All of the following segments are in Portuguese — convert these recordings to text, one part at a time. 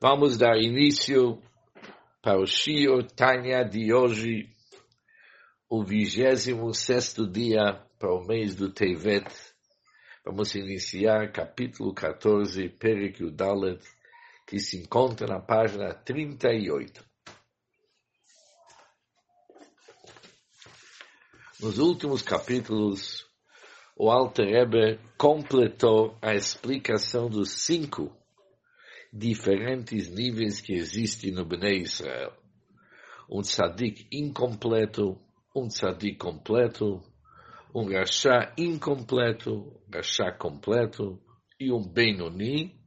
Vamos dar início para o Shio Tanya de hoje, o 26 dia para o mês do Tevet. Vamos iniciar capítulo 14, Perik Dalet, que se encontra na página 38. Nos últimos capítulos, o Alter Rebbe completou a explicação dos cinco diferentes níveis que existem no Bnei Israel. Um tzadik incompleto, um tzadik completo, um rachá incompleto, rachá completo e um Benoni,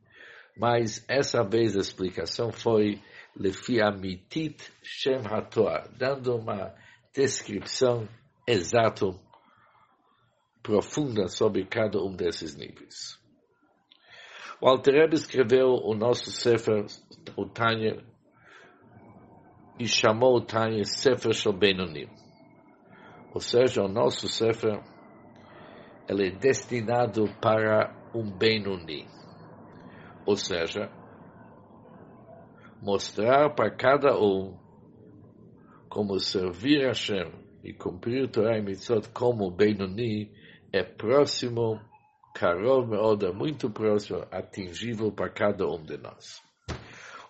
mas essa vez a explicação foi Lefi Amitit Shem HaTorah, dando uma descrição exata, profunda sobre cada um desses níveis. O Alter escreveu o nosso Sefer, o Tanya, e chamou o Tanya Sefer Shel Benonim. Ou seja, o nosso Sefer, ele é destinado para um Benoni. Ou seja, mostrar para cada um como servir a Hashem e cumprir Torah e Mitzvot como Benoni é próximo Karov Meoda, muito próximo, atingível para cada um de nós.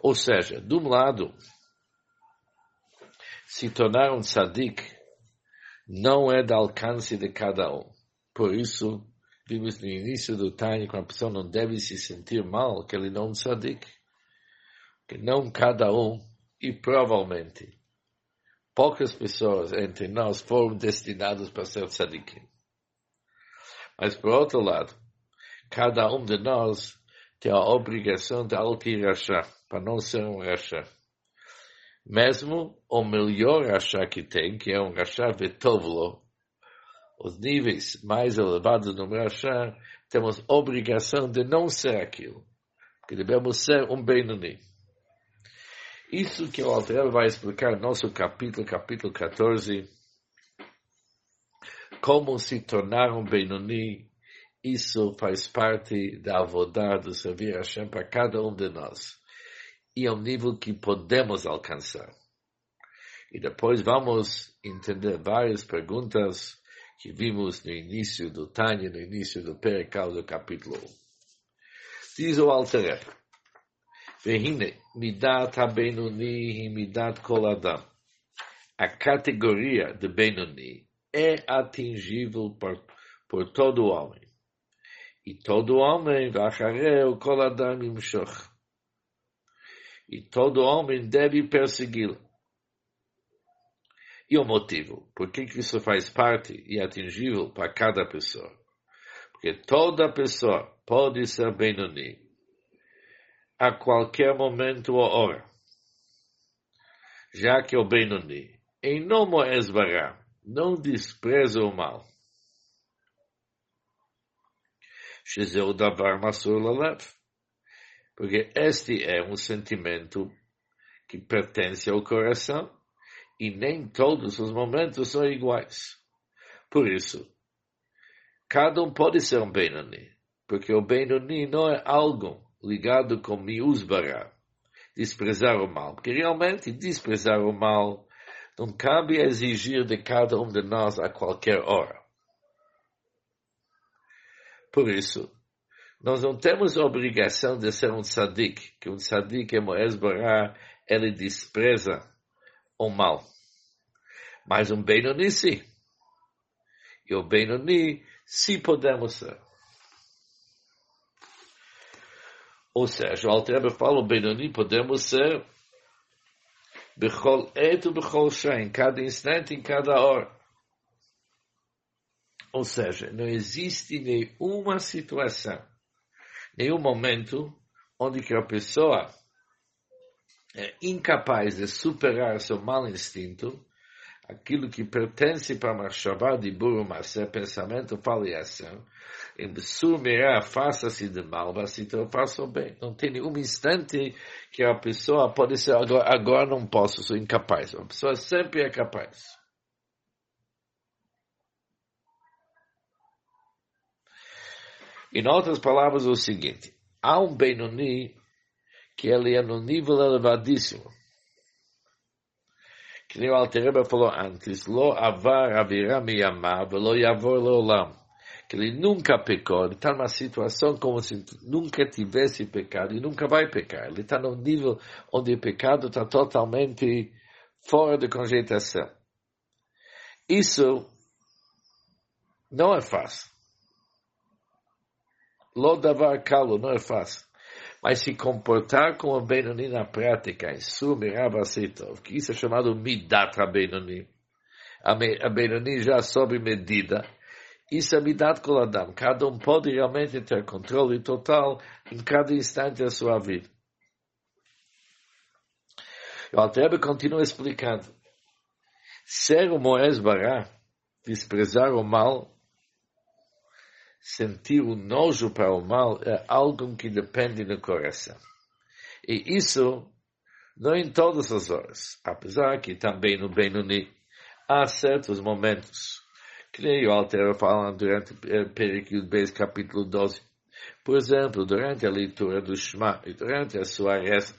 Ou seja, de um lado, se tornar um tzadik não é do alcance de cada um. Por isso, vimos no início do Tânia que a pessoa não deve se sentir mal que ele não é um tzadik. Que não cada um, e provavelmente, poucas pessoas entre nós foram destinadas para ser tzadikim. Mas, por outro lado, cada um de nós tem a obrigação de altirachar, para não ser um rachá. Mesmo o melhor rachá que tem, que é um rachá vetovlo, os níveis mais elevados do rachá, temos obrigação de não ser aquilo, que devemos ser um Benoni. Isso que o Alter vai explicar no nosso capítulo, capítulo 14, como se tornar um Benoni, isso faz parte da avodar do servir a Hashem para cada um de nós. E é um nível que podemos alcançar. E depois vamos entender várias perguntas que vimos no início do Tânia, no início do Perical do capítulo 1. Diz o Alter Vehine, midat ha-benoni midat kol adam. A categoria de Benoni é atingível por, por todo homem. E todo homem, vachareu, kol adam imshoch. E todo homem deve persegui-lo. E o motivo? Por que, que isso faz parte e é atingível para cada pessoa? Porque toda pessoa pode ser Benoni a qualquer momento ou hora. Já que o Benoni, em nome esbará, não despreza o mal. Shezeu davar masur. Porque este é um sentimento que pertence ao coração e nem todos os momentos são iguais. Por isso, cada um pode ser um Benoni, porque o Benoni não é algo ligado com miusbara, desprezar o mal, porque realmente desprezar o mal não cabe exigir de cada um de nós a qualquer hora. Por isso, nós não temos a obrigação de ser um tzadik, que um tzadik é Moez Bará, ele despreza o mal. Mas um Benoni sim. E o Benoni, sim podemos ser. Ou seja, o Altreba fala, o Benoni podemos ser Bechol et bechol em cada instante, em cada hora. Ou seja, não existe nenhuma situação, nenhum momento onde que a pessoa é incapaz de superar seu mau instinto, aquilo que pertence para Machshavá de Burumassa, pensamento, fala e ação, em Surmirá, faça-se de mal, então faça o bem. Não tem nenhum instante que a pessoa pode ser, agora, agora não posso, sou incapaz. A pessoa sempre é capaz. Em outras palavras, é o seguinte, há um Benoni que ele é no nível elevadíssimo. Que nem o Altereba falou antes, lo avar avira miyamah, velo yavor leolam. Que ele nunca pecou, ele está numa situação como se nunca tivesse pecado e nunca vai pecar. Ele está num nível onde o pecado está totalmente fora de cogitação. Isso não é fácil. Lo davar calo não é fácil. Mas se comportar como Benoni na prática, em sua Mirabasitov, que isso é chamado Midat Benoni. A Benoni já sob medida. Isso é Midat Koladam. Cada um pode realmente ter controle total em cada instante da sua vida. O Altrebe continua explicando. Ser o Moés Bará, desprezar o mal, sentir o nojo para o mal é algo que depende do coração. E isso não em todas as horas, apesar que também no Benoni há certos momentos, que nem o Altero fala durante o Periquil Beis, capítulo 12. Por exemplo, durante a leitura do Shema e durante a sua reza,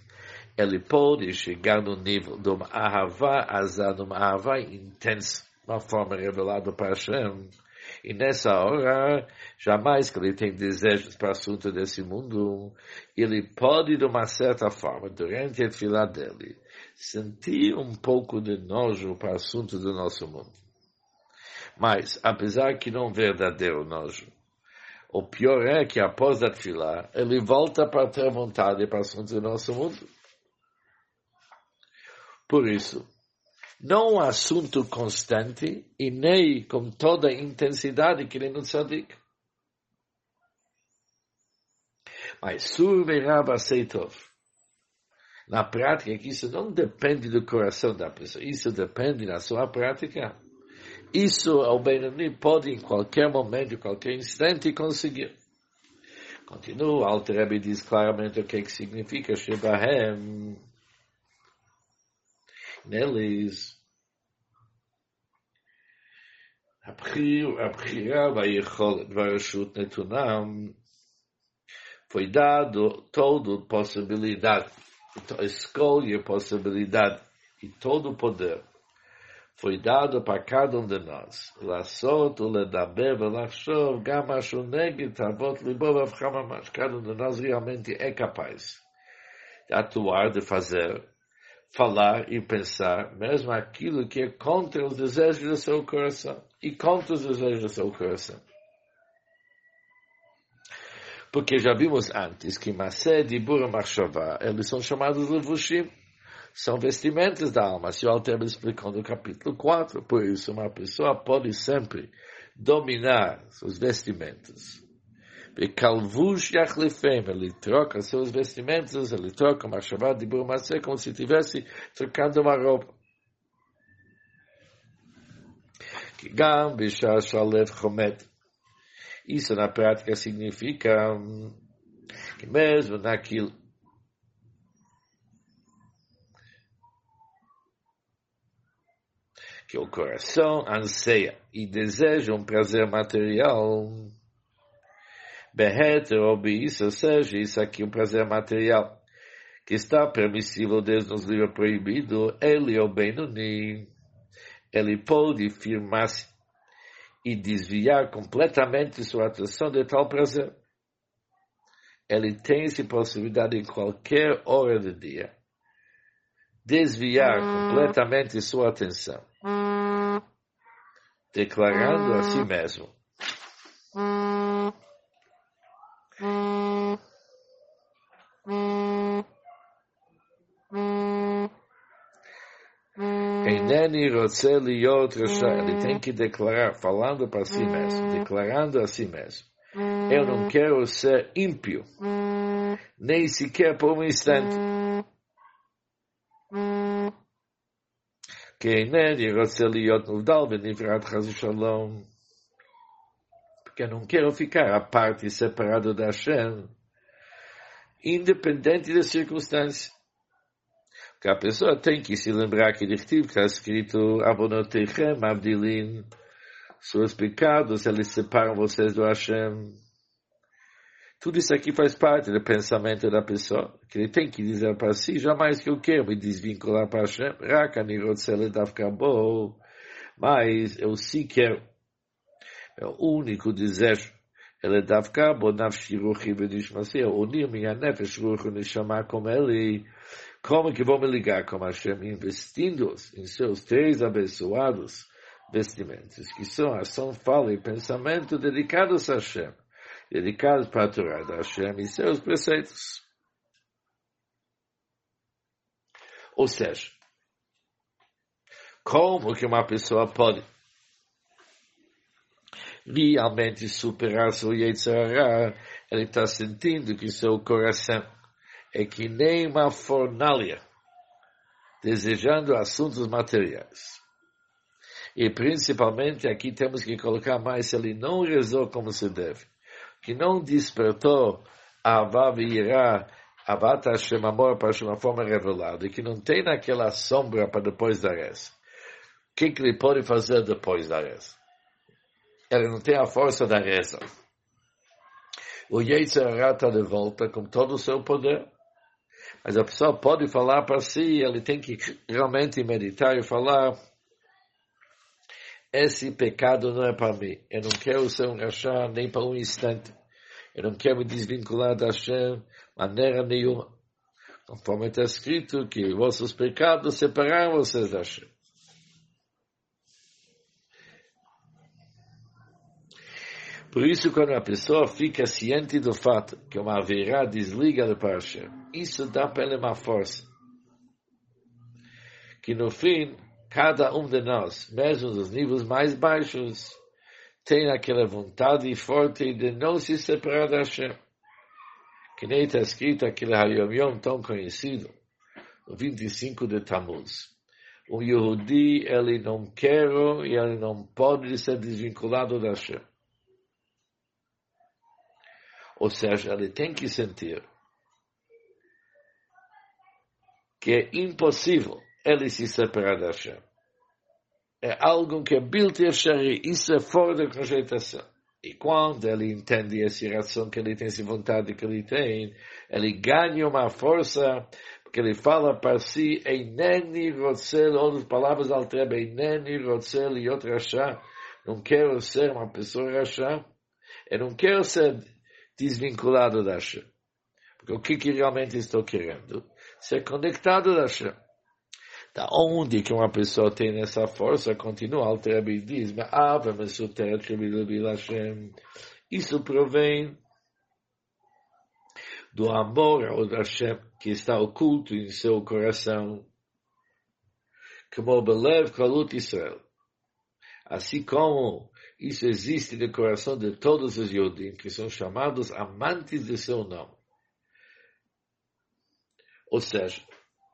ele pode chegar no nível de uma ahavá azar, de uma ahavá intensa, uma forma revelada para Hashem, e nessa hora, jamais que ele tem desejos para assunto desse mundo, ele pode, de uma certa forma, durante a fila dele, sentir um pouco de nojo para assunto do nosso mundo. Mas, apesar que não verdadeiro nojo, o pior é que após a fila, ele volta para ter vontade para assunto do nosso mundo. Por isso, não um assunto constante e nem com toda a intensidade que ele não tzadik. Mas surverava aceitov. Na prática, que isso não depende do coração da pessoa, isso depende da sua prática. Isso o Benoni pode em qualquer momento, em qualquer instante conseguir. Continua, Alter diz claramente o que, que significa Shebahem. Neles, הבחירה והיכולת והרשות נתונם foi dado toda possibilidade, escolha possibilidade e todo o poder foi dado para cada um de nós. לעשות ולדבר ולחשוב גם משהו נגד תאוות ליבו והבחר ממש. Cada um de nós realmente é capaz de atuar, de fazer, falar e pensar, mesmo aquilo que é contra os desejos do seu coração e contra os desejos do seu coração. Porque já vimos antes que Masé, Dibur e Machshavá, eles são chamados Levushim, são vestimentas da alma. Se o Alter explicou no capítulo 4, por isso uma pessoa pode sempre dominar os vestimentos Bekalvush yachlifem, ele troca seus vestimentos, ele troca uma chamada de burmacê como se estivesse trocando uma roupa. Gam bishar shalev chomet. Isso na prática significa que mesmo naquilo que o coração anseia e deseja um prazer material, Beheter ou isso, ou seja, isso aqui é um prazer material que está permissível desde nos livros proibidos, ele ou Benoni, ele pode firmar-se e desviar completamente sua atenção de tal prazer. Ele tem essa possibilidade em qualquer hora do dia. Desviar hum. completamente sua atenção. Declarando a si hum. mesmo. Eneni Rotze Liot Ele tem que declarar, falando para si mesmo, declarando a si mesmo. Eu não quero ser ímpio, nem sequer por um instante. Que Eneni Rotze Liot Nuvdal Benivrat Chaz Shalom. Porque eu não quero ficar à parte separado da Hashem, independente das circunstâncias que a pessoa tem que se lembrar que está escrito Avonotechem Abdilin, seus pecados, eles separam vocês do Hashem. Tudo isso aqui faz parte do pensamento da pessoa, que ele tem que dizer para si, jamais que eu quero me desvincular para Hashem, mas eu sim quero, é o único desejo, ele Davka Bo Nafshi Ruchi Benishmasi, é unir minha nefesh Ruchi Nishama como ele, como que vou me ligar com Hashem, investindo em seus três abençoados vestimentos, que são ação, fala e pensamento dedicados a Hashem dedicados para a Torá da Hashem e seus preceitos. Ou seja, como que uma pessoa pode realmente superar seu Yetzirah, ele está sentindo que seu coração é que nem uma fornalha, desejando assuntos materiais. E principalmente aqui temos que colocar mais ele não rezou como se deve que não despertou a Avav Irá, Avat Hashem Amor para uma forma revelada, e que não tem naquela sombra para depois da reza. O que, que ele pode fazer depois da reza? Ele não tem a força da reza. O Yetzirah está de volta com todo o seu poder. Mas a pessoa pode falar para si, ele tem que realmente meditar e falar esse pecado não é para mim. Eu não quero ser um rachá nem para um instante. Eu não quero me desvincular da Hashem maneira nenhuma. Conforme está escrito que vossos pecados separaram vocês da Hashem. Por isso, quando a pessoa fica ciente do fato que uma verá desliga para Hashem, isso dá para ele uma força. Que no fim, cada um de nós, mesmo nos níveis mais baixos, tem aquela vontade forte de não se separar da Hashem. Que nem está escrito aquele Hayom Yom tão conhecido, o 25 de Tammuz. O Yehudi, ele não quer e ele não pode ser desvinculado da Hashem. Ou seja, ele tem que sentir que é impossível ele se separar da Hashem. É algo que é bilti efshari, isso é fora da cogitação. E quando ele entende essa razão que ele tem, essa vontade que ele tem, ele ganha uma força, porque ele fala para si, Eineni rotzel, outras palavras altreba, Eineni rotzel e outra rasha, não quero ser uma pessoa rasha, eu não quero ser desvinculado da Hashem. O que, que realmente estou querendo? Ser conectado da Hashem. Da onde que uma pessoa tem essa força, continua, Alterabi diz, isso provém do amor ao Hashem que está oculto em seu coração, como Belev Kalut Israel. Assim como isso existe no coração de todos os Yodim, que são chamados amantes de seu nome. Ou seja,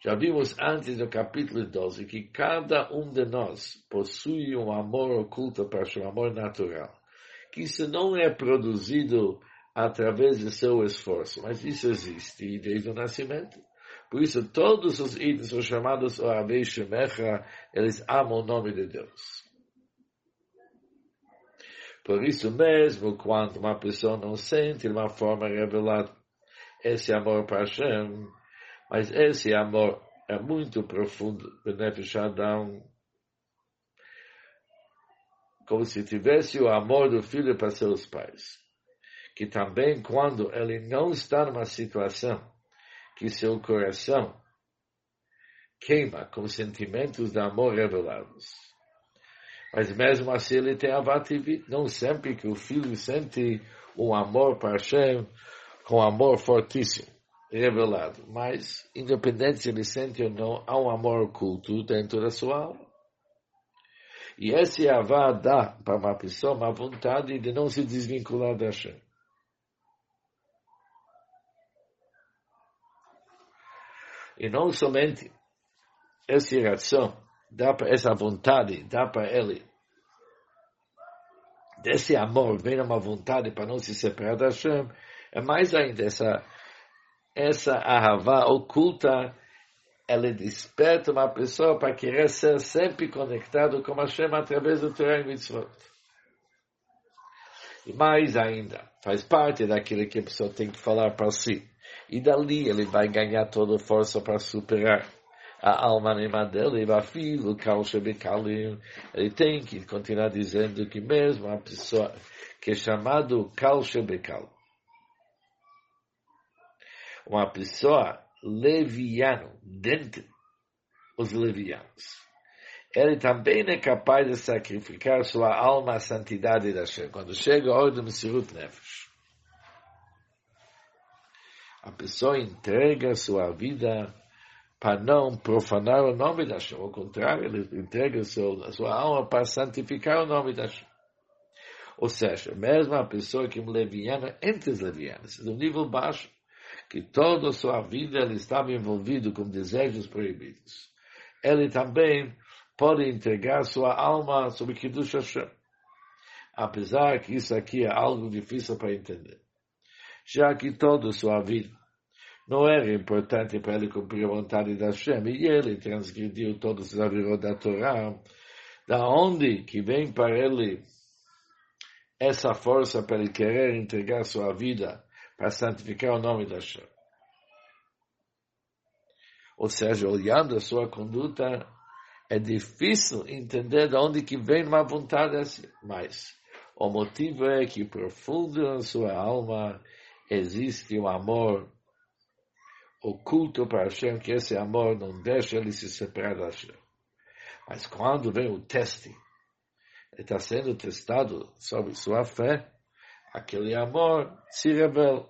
já vimos antes no capítulo 12 que cada um de nós possui um amor oculto para o amor natural. Que isso não é produzido através do seu esforço, mas isso existe desde o nascimento. Por isso, todos os itens são chamados Oavei Shemecha, eles amam o nome de Deus. Por isso mesmo, quando uma pessoa não sente de uma forma revelada esse amor para Hashem, mas esse amor é muito profundo, Benefesh Adam, como se tivesse o amor do filho para seus pais. Que também quando ele não está numa situação que seu coração queima com sentimentos de amor revelados. Mas mesmo assim ele tem avativi. Não sempre que o filho sente um amor para Hashem com amor fortíssimo revelado. Mas, independente se ele sente ou não, há um amor oculto dentro da sua alma. E esse Avá dá para uma pessoa uma vontade de não se desvincular da Hashem. E não somente essa reação, dá para essa vontade, dá para ele. Desse amor vem uma vontade para não se separar da Hashem. É mais ainda essa essa ahavá oculta, ela desperta uma pessoa para querer ser sempre conectado com Hashem através do Torah e Mitzvot. E mais ainda, faz parte daquilo que a pessoa tem que falar para si. E dali ele vai ganhar toda a força para superar a alma anima dele, vai filho, ele tem que continuar dizendo que mesmo a pessoa que é chamado Shebekal, uma pessoa leviano, dentre os levianos, ele também é capaz de sacrificar sua alma à santidade da Shem. Quando chega a hora do Messirut Nefesh, a pessoa entrega sua vida para não profanar o nome da Shem. Ao contrário, ele entrega a sua alma para santificar o nome da Shem. Ou seja, mesmo a pessoa que é leviana, entre os levianos, do nível baixo, que toda a sua vida ele estava envolvido com desejos proibidos. Ele também pode entregar sua alma sobre Kiddush Hashem. Apesar que isso aqui é algo difícil para entender. Já que toda a sua vida não era importante para ele cumprir a vontade da Hashem, e ele transgrediu todos os avirot da Torá, da onde que vem para ele essa força para ele querer entregar sua vida para santificar o nome da Hashem. Ou seja, olhando a sua conduta, é difícil entender de onde que vem uma vontade assim. Mas o motivo é que profundo na sua alma existe um amor oculto para Hashem, que esse amor não deixa ele se separar da Hashem. Mas quando vem o teste, está sendo testado sobre sua fé, aquele amor se revela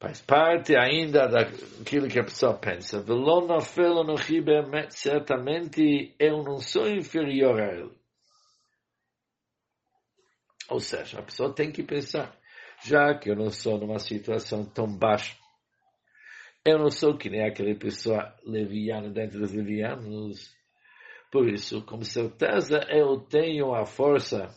faz parte ainda daquilo que a pessoa pensa. Certamente eu não sou inferior a ele. Ou seja, a pessoa tem que pensar, já que eu não sou numa situação tão baixa, eu não sou que nem aquela pessoa leviana dentro dos levianos, por isso, com certeza, eu tenho a força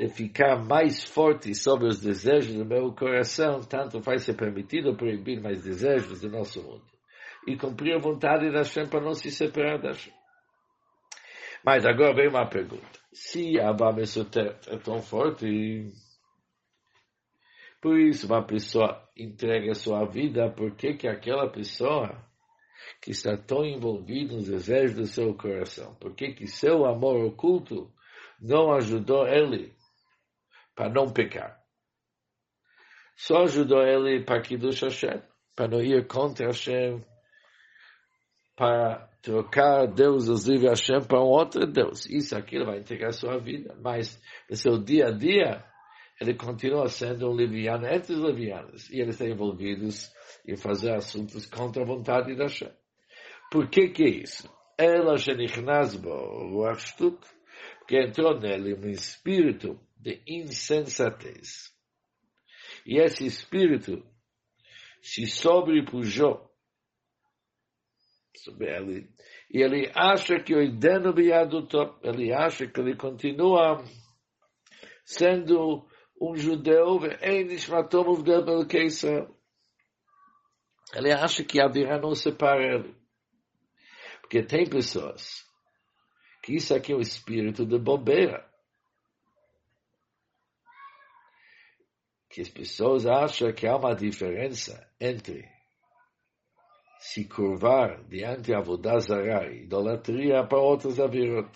de ficar mais forte sobre os desejos do meu coração, tanto vai ser permitido proibir mais desejos do nosso mundo. E cumprir a vontade da Hashem para não se separar da Hashem. Mas agora vem uma pergunta. Se a Bamesotet é tão forte, por isso uma pessoa entrega sua vida, por que que aquela pessoa que está tão envolvida nos desejos do seu coração, por que que seu amor oculto não ajudou ele para não pecar. Só ajudou ele para Kiddush Hashem, para não ir contra Hashem, para trocar Deus, os livres Hashem, para um outro Deus. Isso aqui ele vai entregar sua vida, mas no seu dia a dia, ele continua sendo um leviano entre os levianos, e eles estão envolvidos em fazer assuntos contra a vontade da Hashem. Por que que é isso? Ela shenichnas bo, porque entrou nele um espírito de insensatez. E esse espírito se sobrepujou sobre ele. E ele acha que o ideno biaduto, ele acha que ele continua sendo um judeu, ele acha que a virá não separa ele. Porque tem pessoas que isso aqui é o espírito de bobeira. Que as pessoas acham que há uma diferença entre se curvar diante da Vodazara idolatria para outros avirot.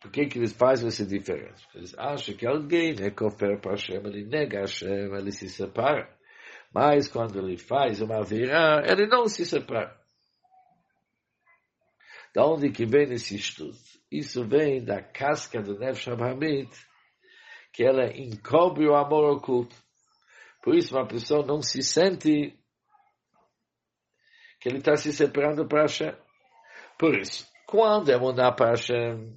Por que, que eles fazem essa diferença? Eles acham que alguém é cofer para Hashem, ele nega Hashem, ele se separa. Mas quando ele faz uma virá, ele não se separa. Da onde que vem esse estudo? Isso vem da casca do Nefesh Hamid, que ela encobre o amor oculto. Por isso, uma pessoa não se sente que ele está se separando para Hashem. Por isso, quando é mudar para Hashem,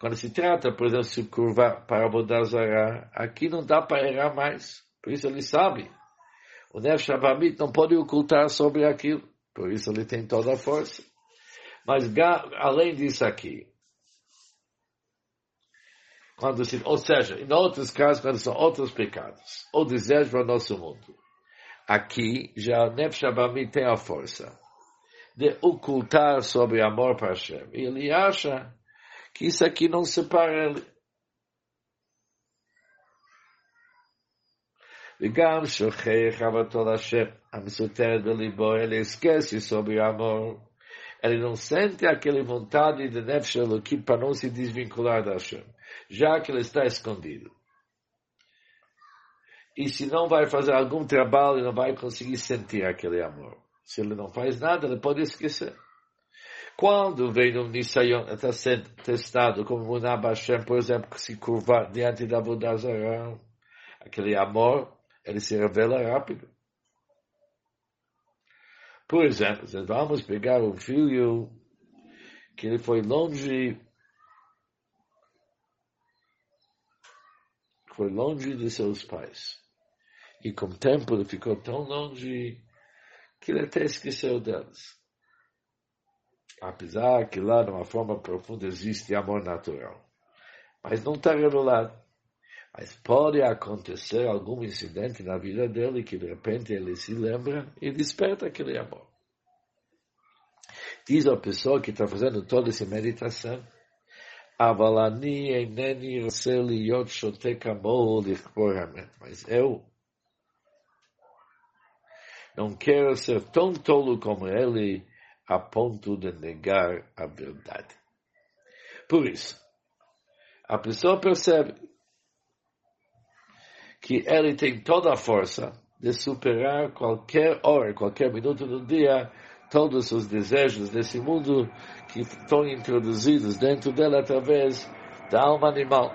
quando se trata, por exemplo, se curvar para Abodazara, aqui não dá para errar mais. Por isso ele sabe. O Nefesh Abamit não pode ocultar sobre aquilo. Por isso ele tem toda a força. Mas além disso aqui, quando se, ou seja, em outros casos, quando são outros pecados, ou desejo para o nosso mundo. Aqui, já Nefesh Abami tem a força de ocultar sobre amor para Hashem. Ele acha que isso aqui não separa ele. וגם שוכח אהבתו להשם, המסותרת בליבו, אלה הסכסי סובי אמור. Ele não sente aquela vontade de nefesh que para não se desvincular da Hashem já que ele está escondido. E se não vai fazer algum trabalho, ele não vai conseguir sentir aquele amor. Se ele não faz nada, ele pode esquecer. Quando vem um Nisayon, está sendo testado como Munab Hashem, por exemplo, que se curvar diante da Vodazara, aquele amor, ele se revela rápido. Por exemplo, vamos pegar um filho que ele foi longe, foi longe de seus pais. E com o tempo ele ficou tão longe que ele até esqueceu deles. Apesar que lá, de uma forma profunda, existe amor natural. Mas não está revelado. Mas pode acontecer algum incidente na vida dele que de repente ele se lembra e desperta aquele amor. Diz a pessoa que está fazendo toda essa meditação, mas eu não quero ser tão tolo como ele a ponto de negar a verdade. Por isso, a pessoa percebe que ele tem toda a força de superar qualquer hora, qualquer minuto do dia, todos os desejos desse mundo que estão introduzidos dentro dela através da alma animal.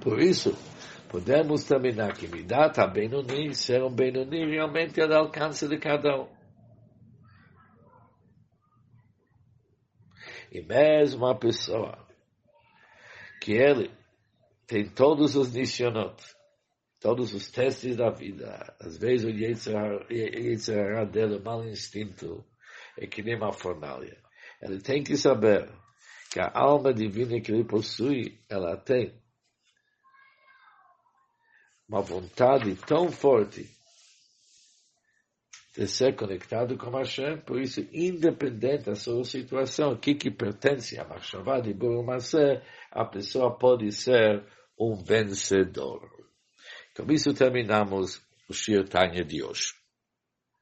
Por isso, podemos terminar que Midat Benoni ser um Benoni realmente é do alcance de cada um. E mesmo a pessoa que ele tem todos os nisionot, todos os testes da vida, às vezes o Yetzirah dele, o mau instinto, é que nem uma fornalha. Ele tem que saber que a alma divina que ele possui, ela tem uma vontade tão forte de ser conectado com Hashem, por isso, independente da sua situação, o que, que pertence a Machshavá de Burumase, a pessoa pode ser um vencedor. Com isso terminamos o Shir Tanya de hoje.